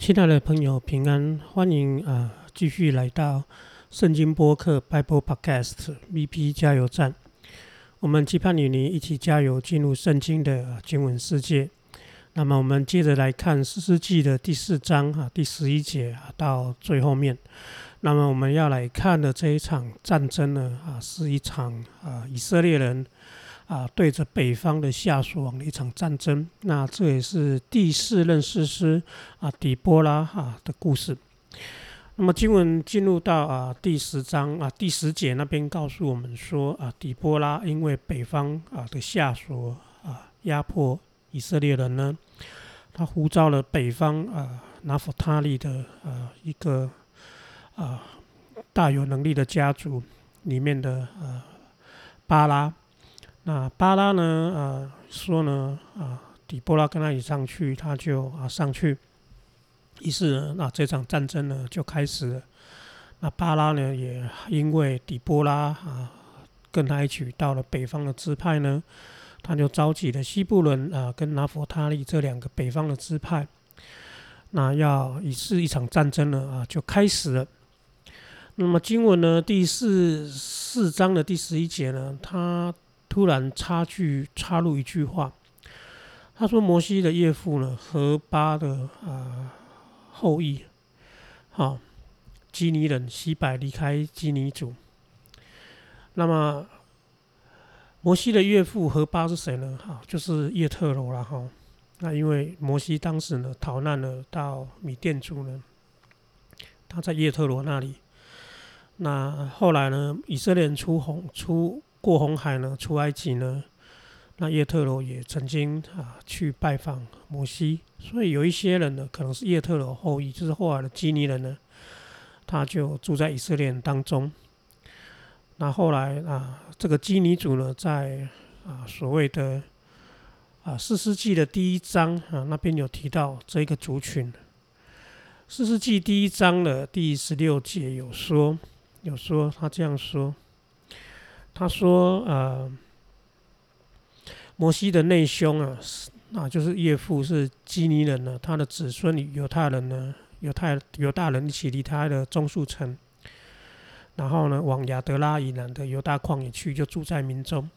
亲爱的朋友，平安，欢迎啊，继续来到圣经播客 Bible Podcast VP 加油站。我们期盼与你一起加油，进入圣经的经文世界。那么，我们接着来看四世纪的第四章啊，第十一节啊，到最后面。那么，我们要来看的这一场战争呢啊，是一场啊，以色列人。啊，对着北方的下属王的一场战争，那这也是第四任士师啊，底波拉哈的故事。那么经文进入到啊第十章啊第十节那边告诉我们说啊，底波拉因为北方啊的下属啊压迫以色列人呢，他呼召了北方啊拿弗他利的呃一个啊大有能力的家族里面的呃巴拉。那巴拉呢？呃，说呢，啊，底波拉跟他一起上去，他就啊上去。于是呢，那这场战争呢就开始了。那巴拉呢，也因为底波拉啊跟他一起到了北方的支派呢，他就召集了西布伦啊跟拿佛他利这两个北方的支派。那要以是一场战争呢啊就开始了。那么经文呢第四四章的第十一节呢，他。突然插句插入一句话，他说：“摩西的岳父呢，何巴的啊后裔，好基尼人西百离开基尼族。那么摩西的岳父何巴是谁呢？哈，就是叶特罗了哈。那因为摩西当时呢逃难了到米甸族呢，他在叶特罗那里。那后来呢，以色列人出红出。过红海呢，出埃及呢，那叶特罗也曾经啊去拜访摩西，所以有一些人呢，可能是叶特罗后裔，就是后来的基尼人呢，他就住在以色列当中。那后来啊，这个基尼族呢，在啊所谓的啊四世纪的第一章啊那边有提到这个族群。四世纪第一章的第十六节有说，有说他这样说。他说：“呃，摩西的内兄啊，啊，就是岳父是基尼人呢，他的子孙与犹太人呢，犹太犹大人一起离开了中树城，然后呢，往亚德拉以南的犹大旷野去，就住在民中。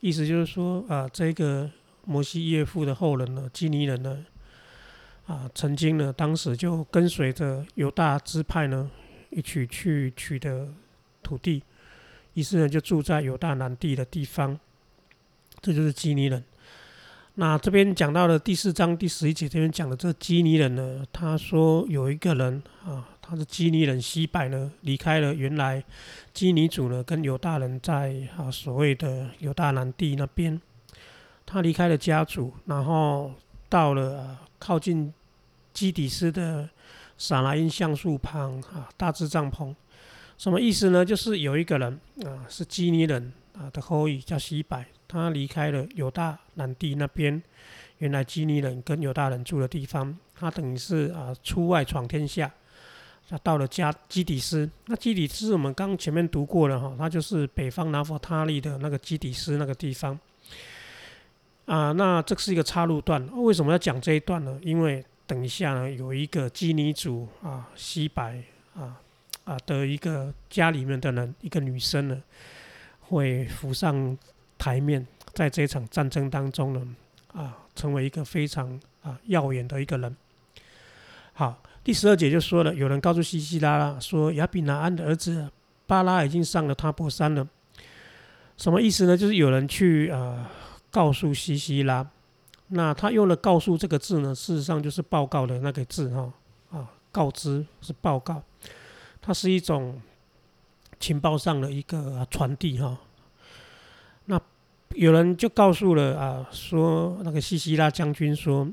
意思就是说，啊，这个摩西岳父的后人呢，基尼人呢，啊，曾经呢，当时就跟随着犹大支派呢，一起去取得土地。”于是呢，就住在犹大南地的地方，这就是基尼人。那这边讲到的第四章第十一节这边讲的这基尼人呢，他说有一个人啊，他是基尼人西柏呢，离开了原来基尼族呢，跟犹大人在啊所谓的犹大南地那边，他离开了家族，然后到了靠近基底斯的撒拉因橡树旁啊，大支帐篷。什么意思呢？就是有一个人啊，是基尼人啊的后裔，叫西柏，他离开了犹大南地那边，原来基尼人跟犹大人住的地方，他等于是啊出外闯天下，他到了加基底斯。那基底斯我们刚前面读过了哈，他就是北方拿佛他利的那个基底斯那个地方。啊，那这是一个插入段，为什么要讲这一段呢？因为等一下呢，有一个基尼族啊，西柏啊。啊的一个家里面的人，一个女生呢，会浮上台面，在这场战争当中呢，啊，成为一个非常啊耀眼的一个人。好，第十二节就说了，有人告诉西西拉拉说，亚比拿安的儿子巴拉已经上了塔伯山了。什么意思呢？就是有人去啊告诉西西拉，那他用了“告诉”这个字呢，事实上就是报告的那个字哈啊，告知是报告。它是一种情报上的一个传递哈。那有人就告诉了啊，说那个西西拉将军说，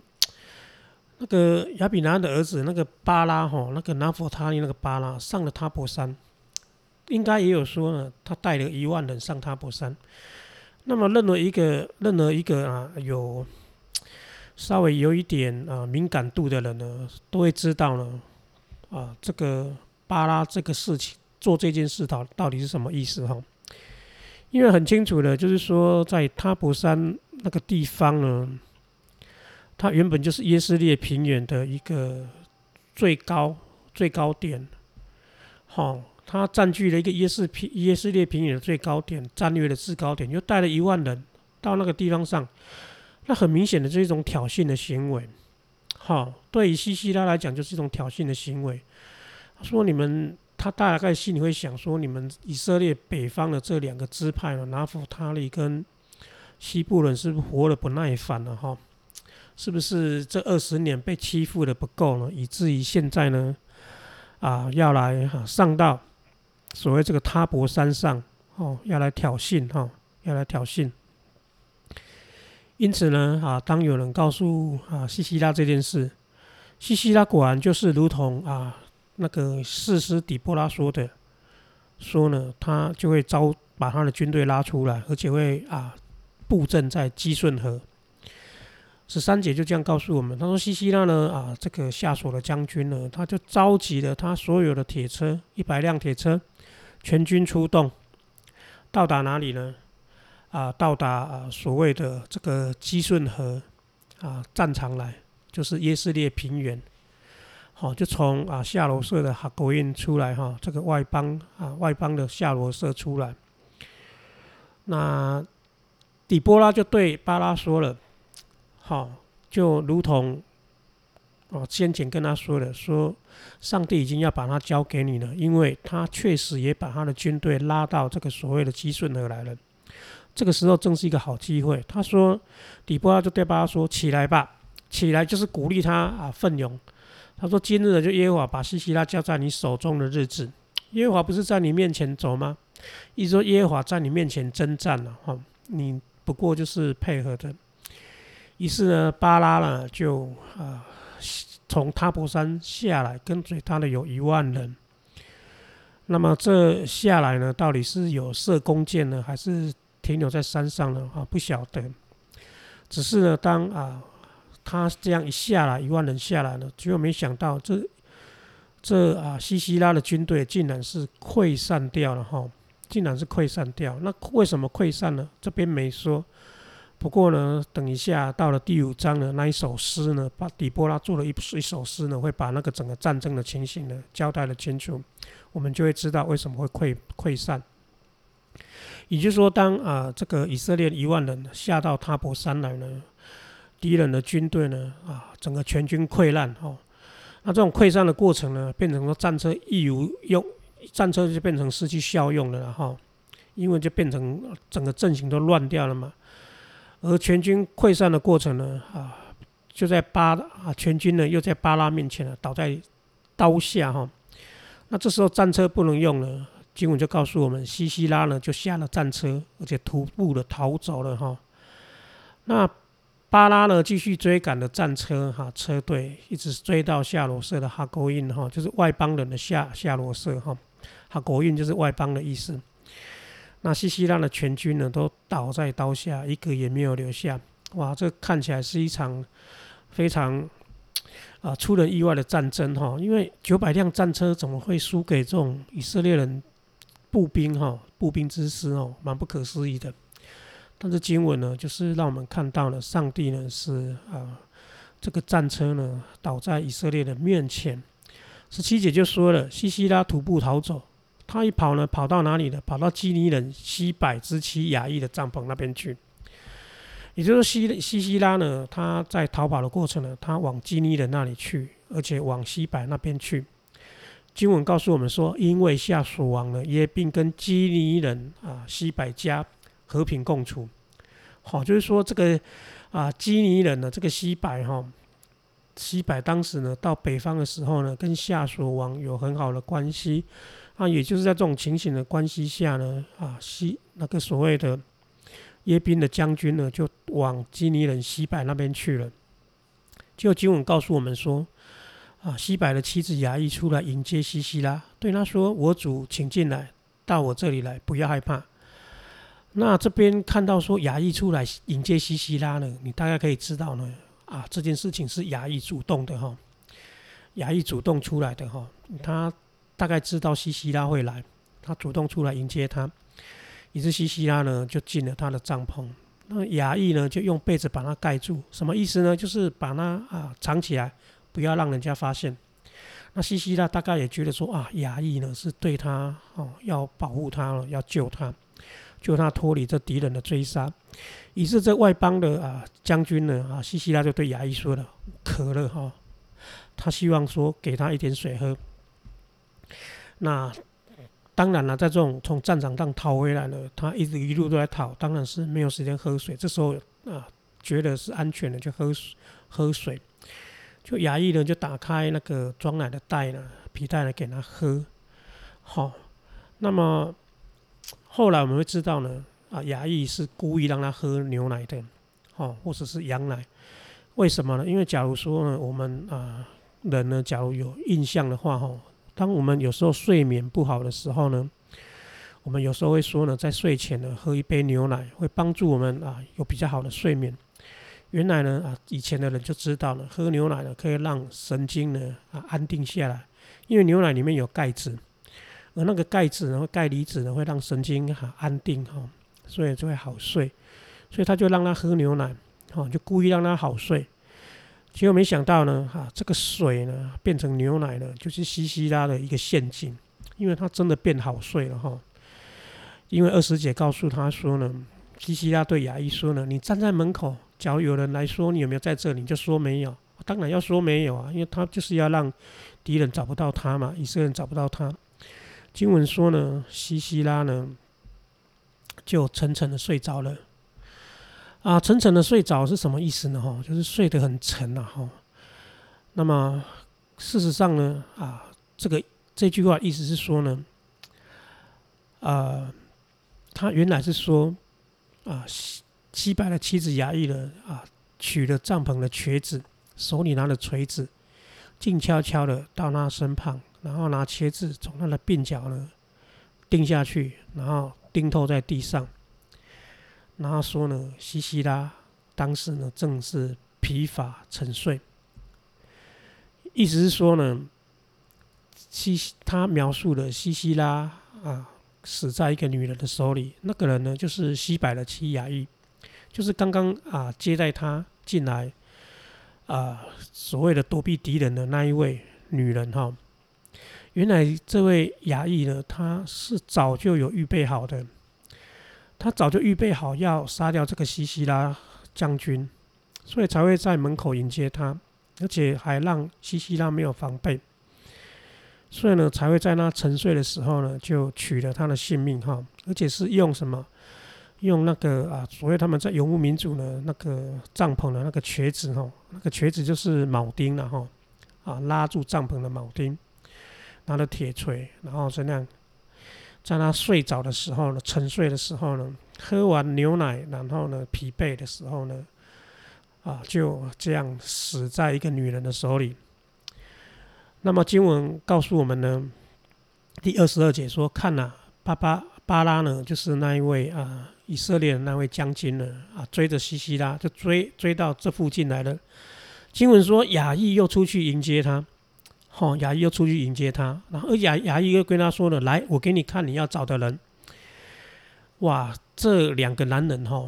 那个亚比拿的儿子那个巴拉哈，那个拿佛他尼那个巴拉上了塔博山，应该也有说呢，他带了一万人上塔博山。那么任何一个任何一个啊有稍微有一点啊敏感度的人呢，都会知道呢啊这个。巴拉这个事情做这件事到到底是什么意思哈？因为很清楚的，就是说在塔博山那个地方呢，它原本就是耶斯列平原的一个最高最高点，好，他占据了一个耶斯平耶斯列平原的最高点，战略的制高点，又带了一万人到那个地方上，那很明显的是一种挑衅的行为。好，对于西西拉来讲，就是一种挑衅的行为。说你们，他大概心里会想说，你们以色列北方的这两个支派呢，拿弗他利跟西部人是不是活得不耐烦了？哈，是不是这二十年被欺负的不够了，以至于现在呢，啊，要来哈上到所谓这个塔博山上，哦，要来挑衅，哈，要来挑衅。因此呢，啊，当有人告诉啊西西拉这件事，西西拉果然就是如同啊那个士师底波拉说的，说呢，他就会招把他的军队拉出来，而且会啊布阵在基顺河。十三姐就这样告诉我们，他说西西拉呢啊这个下属的将军呢，他就召集了他所有的铁车一百辆铁车，全军出动，到达哪里呢？啊，到达啊所谓的这个基顺河啊战场来，就是耶斯列平原，好，就从啊夏罗社的哈国印出来哈，这个外邦啊外邦的夏罗社出来，那底波拉就对巴拉说了，好，就如同哦先前跟他说的，说上帝已经要把他交给你了，因为他确实也把他的军队拉到这个所谓的基顺河来了。这个时候正是一个好机会。他说：“底波拉就对巴拉说：‘起来吧，起来！’就是鼓励他啊，奋勇。他说：‘今日的就耶和华把西西拉交在你手中的日子，耶和华不是在你面前走吗？意思说耶和华在你面前征战了哈，你不过就是配合的。于是呢，巴拉呢就啊从塔博山下来，跟随他的有一万人。那么这下来呢，到底是有射弓箭呢，还是？停留在山上呢啊，不晓得。只是呢，当啊，他这样一下来，一万人下来了，结果没想到这这啊，西西拉的军队竟然是溃散掉了哈，竟然是溃散掉。那为什么溃散呢？这边没说。不过呢，等一下到了第五章的那一首诗呢，把底波拉做了一一首诗呢，会把那个整个战争的情形呢交代了清楚，我们就会知道为什么会溃溃散。也就是说，当啊这个以色列一万人下到塔博山来呢，敌人的军队呢啊整个全军溃烂哦，那这种溃散的过程呢，变成了战车一无用，战车就变成失去效用了哈，因为就变成整个阵型都乱掉了嘛。而全军溃散的过程呢啊，就在巴啊全军呢又在巴拉面前了，倒在刀下哈。那这时候战车不能用了。经文就告诉我们，西西拉呢就下了战车，而且徒步的逃走了哈。那巴拉呢继续追赶的战车哈车队，一直追到夏罗社的哈国印哈，就是外邦人的夏夏罗社哈。哈国印就是外邦的意思。那西西拉的全军呢都倒在刀下，一个也没有留下。哇，这看起来是一场非常。啊，出人意外的战争哈，因为九百辆战车怎么会输给这种以色列人？步兵哈，步兵之师哦，蛮不可思议的。但是经文呢，就是让我们看到了上帝呢是啊，这个战车呢倒在以色列的面前。十七节就说了，西西拉徒步逃走，他一跑呢，跑到哪里呢？跑到基尼人西百之妻雅意的帐篷那边去。也就是西西西拉呢，他在逃跑的过程呢，他往基尼人那里去，而且往西百那边去。经文告诉我们说，因为夏属王呢，耶并跟基尼人啊西百家和平共处。好，就是说这个啊基尼人呢，这个西柏哈西柏当时呢到北方的时候呢，跟夏所王有很好的关系啊，也就是在这种情形的关系下呢啊西那个所谓的耶宾的将军呢，就往基尼人西柏那边去了。就经文告诉我们说。啊，西柏的妻子雅意出来迎接西西拉，对他说：“我主，请进来，到我这里来，不要害怕。”那这边看到说雅意出来迎接西西拉呢，你大概可以知道呢，啊，这件事情是雅意主动的哈，雅意主动出来的哈，他大概知道西西拉会来，他主动出来迎接他，于是西西拉呢就进了他的帐篷，那雅意呢就用被子把他盖住，什么意思呢？就是把他啊藏起来。不要让人家发现。那西西拉大概也觉得说啊，亚裔呢是对他哦要保护他了，要救他，救他脱离这敌人的追杀。于是这外邦的啊将军呢啊，西西拉就对牙医说了：“渴了哈，他希望说给他一点水喝。”那当然了，在这种从战场上逃回来了，他一直一路都在逃，当然是没有时间喝水。这时候啊，觉得是安全的，就喝喝水。就牙医呢，就打开那个装奶的袋呢，皮带呢，给他喝。好，那么后来我们会知道呢，啊，牙医是故意让他喝牛奶的，哦，或者是羊奶。为什么呢？因为假如说呢，我们啊人呢，假如有印象的话，哈，当我们有时候睡眠不好的时候呢，我们有时候会说呢，在睡前呢，喝一杯牛奶会帮助我们啊，有比较好的睡眠。原来呢啊，以前的人就知道了，喝牛奶呢可以让神经呢啊安定下来，因为牛奶里面有钙质，而那个钙质呢钙离子呢会让神经哈安定哈，所以就会好睡，所以他就让他喝牛奶，哈就故意让他好睡，结果没想到呢哈这个水呢变成牛奶了，就是西西拉的一个陷阱，因为他真的变好睡了哈，因为二师姐告诉他说呢，西西拉对牙医说呢，你站在门口。假如有人来说你有没有在这里，你就说没有。当然要说没有啊，因为他就是要让敌人找不到他嘛，以色列人找不到他。经文说呢，西西拉呢就沉沉的睡着了。啊，沉沉的睡着是什么意思呢？哈，就是睡得很沉呐，哈。那么事实上呢，啊，这个这句话意思是说呢，啊，他原来是说啊。西击败了妻子衙役了啊，取了帐篷的瘸子，手里拿着锤子，静悄悄的到那身旁，然后拿茄子从他的鬓角呢钉下去，然后钉透在地上。然后说呢，西西拉当时呢正是疲乏沉睡，意思是说呢，西他描述的西西拉啊死在一个女人的手里，那个人呢就是西柏的妻衙役。就是刚刚啊接待他进来啊所谓的躲避敌人的那一位女人哈，原来这位衙役呢，他是早就有预备好的，他早就预备好要杀掉这个西西拉将军，所以才会在门口迎接他，而且还让西西拉没有防备，所以呢才会在他沉睡的时候呢就取了他的性命哈，而且是用什么？用那个啊，所谓他们在游牧民族的那个帐篷的那个瘸子哈，那个瘸子就是铆钉了哈，啊拉住帐篷的铆钉，拿着铁锤，然后这样，在他睡着的时候呢，沉睡的时候呢，喝完牛奶，然后呢疲惫的时候呢，啊就这样死在一个女人的手里。那么经文告诉我们呢，第二十二节说，看呐，巴巴巴拉呢，就是那一位啊。以色列的那位将军呢？啊，追着西西拉就追追到这附近来了。经文说，亚裔又出去迎接他。吼，牙医又出去迎接他。然后牙牙医又跟他说了：“来，我给你看你要找的人。”哇，这两个男人哈，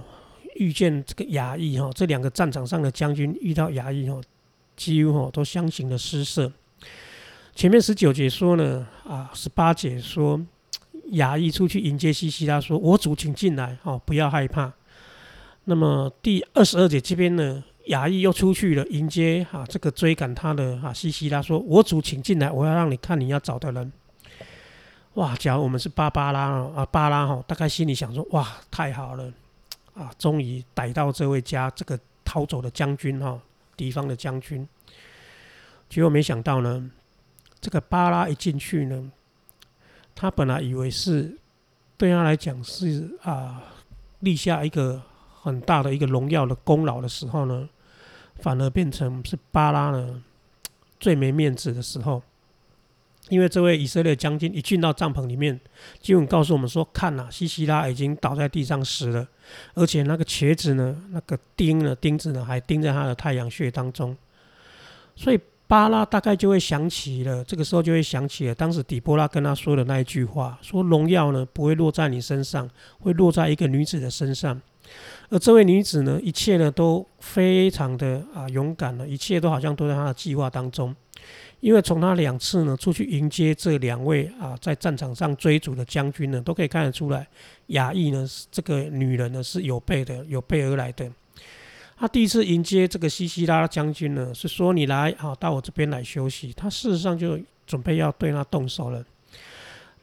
遇见这个牙医哈，这两个战场上的将军遇到牙医哈，几乎哈都相形的失色。前面十九节说呢，啊，十八节说。牙医出去迎接西西拉，说：“我主，请进来，哦，不要害怕。”那么第二十二节这边呢，衙役又出去了迎接哈这个追赶他的哈西西拉，说：“我主，请进来，我要让你看你要找的人。”哇！假如我们是芭芭拉啊，芭拉哈，大概心里想说：“哇，太好了啊，终于逮到这位家这个逃走的将军哈，敌方的将军。”结果没想到呢，这个巴拉一进去呢。他本来以为是对他来讲是啊立下一个很大的一个荣耀的功劳的时候呢，反而变成是巴拉呢最没面子的时候。因为这位以色列将军一进到帐篷里面，经文告诉我们说：“看呐，西西拉已经倒在地上死了，而且那个瘸子呢，那个钉呢钉子呢还钉在他的太阳穴当中。”所以。巴拉大概就会想起了，这个时候就会想起了当时底波拉跟他说的那一句话：说荣耀呢不会落在你身上，会落在一个女子的身上。而这位女子呢，一切呢都非常的啊勇敢了，一切都好像都在她的计划当中。因为从她两次呢出去迎接这两位啊在战场上追逐的将军呢，都可以看得出来，雅意呢这个女人呢是有备的，有备而来的。她第一次迎接这个西西拉将军呢，是说你来啊到我这边来休息。她事实上就准备要对他动手了。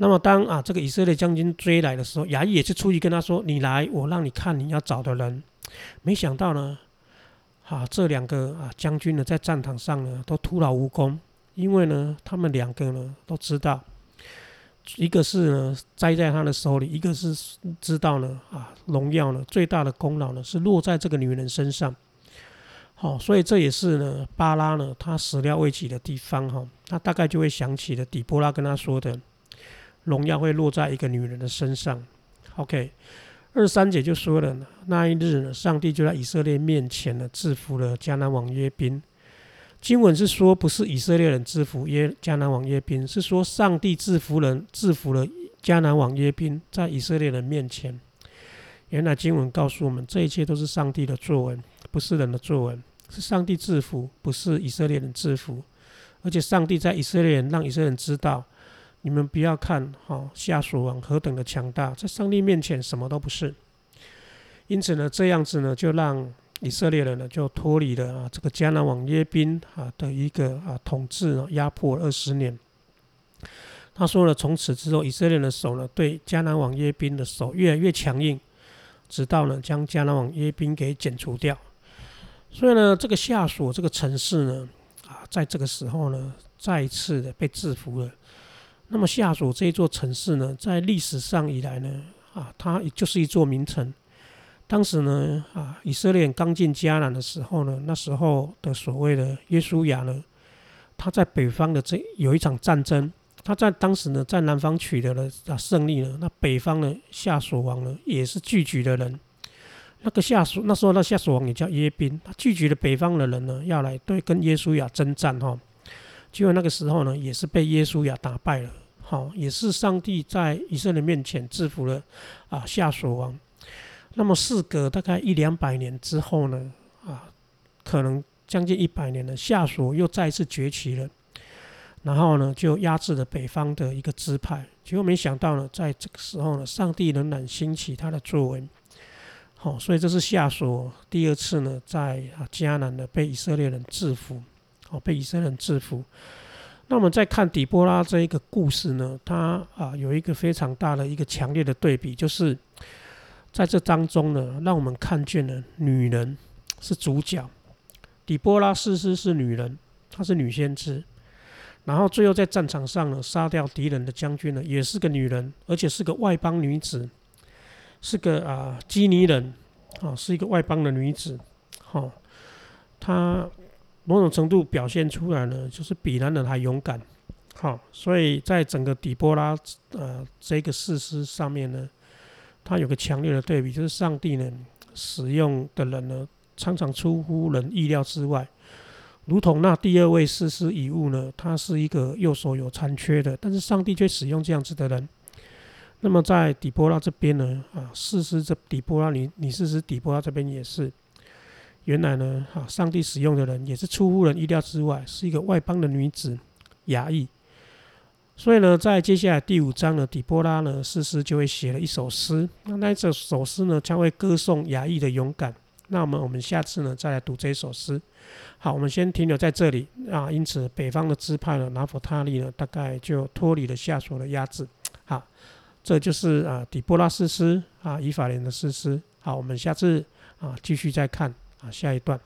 那么当啊这个以色列将军追来的时候，雅意也是出去跟他说：“你来，我让你看你要找的人。”没想到呢，啊这两个啊将军呢在战场上呢都徒劳无功。因为呢，他们两个呢都知道，一个是呢栽在他的手里，一个是知道呢啊荣耀呢最大的功劳呢是落在这个女人身上。好，所以这也是呢巴拉呢他始料未及的地方哈，他大概就会想起了底波拉跟他说的，荣耀会落在一个女人的身上。OK，二三节就说了，那一日呢，上帝就在以色列面前呢制服了迦南王约宾。经文是说，不是以色列人制服耶迦南王耶宾，是说上帝制服人制服了迦南王耶宾，在以色列人面前。原来经文告诉我们，这一切都是上帝的作为，不是人的作为，是上帝制服，不是以色列人制服。而且上帝在以色列人让以色列人知道，你们不要看哈夏属王何等的强大，在上帝面前什么都不是。因此呢，这样子呢，就让。以色列人呢，就脱离了啊这个迦南王耶宾啊的一个啊统治压迫二十年。他说了，从此之后，以色列人的手呢，对迦南王耶宾的手越来越强硬，直到呢将迦南王耶宾给剪除掉。所以呢，这个夏所这个城市呢，啊，在这个时候呢，再一次的被制服了。那么夏所这座城市呢，在历史上以来呢，啊，它也就是一座名城。当时呢，啊，以色列刚进迦南的时候呢，那时候的所谓的耶稣亚呢，他在北方的这有一场战争，他在当时呢，在南方取得了啊胜利了。那北方的夏所王呢，也是聚集的人，那个夏所那时候那夏所王也叫耶宾，他聚集了北方的人呢，要来对跟耶稣亚征战哈。结果那个时候呢，也是被耶稣亚打败了，好，也是上帝在以色列面前制服了啊夏所王。那么事隔大概一两百年之后呢，啊，可能将近一百年了，夏所又再次崛起了，然后呢，就压制了北方的一个支派。结果没想到呢，在这个时候呢，上帝仍然兴起他的作为。好，所以这是夏所第二次呢，在啊迦南呢被以色列人制服，好，被以色列人制服。那我们再看底波拉这一个故事呢，它啊有一个非常大的一个强烈的对比，就是。在这当中呢，让我们看见了女人是主角，底波拉斯斯是女人，她是女先知。然后最后在战场上呢，杀掉敌人的将军呢，也是个女人，而且是个外邦女子，是个啊基尼人，啊是一个外邦的女子。好，她某种程度表现出来呢，就是比男人还勇敢。好，所以在整个底波拉呃这个事实上面呢。他有个强烈的对比，就是上帝呢使用的人呢，常常出乎人意料之外。如同那第二位士师遗物呢，他是一个右手有残缺的，但是上帝却使用这样子的人。那么在底波拉这边呢，啊，士师这底波拉，你你士师底波拉这边也是，原来呢，啊，上帝使用的人也是出乎人意料之外，是一个外邦的女子，雅意。所以呢，在接下来第五章呢，底波拉呢，诗诗就会写了一首诗。那那这首诗呢，将会歌颂雅意的勇敢。那我们我们下次呢，再来读这首诗。好，我们先停留在这里啊。因此，北方的支派呢，拿佛他利呢，大概就脱离了下属的压制。好，这就是啊，底波拉诗诗啊，以法莲的诗诗。好，我们下次啊，继续再看啊，下一段。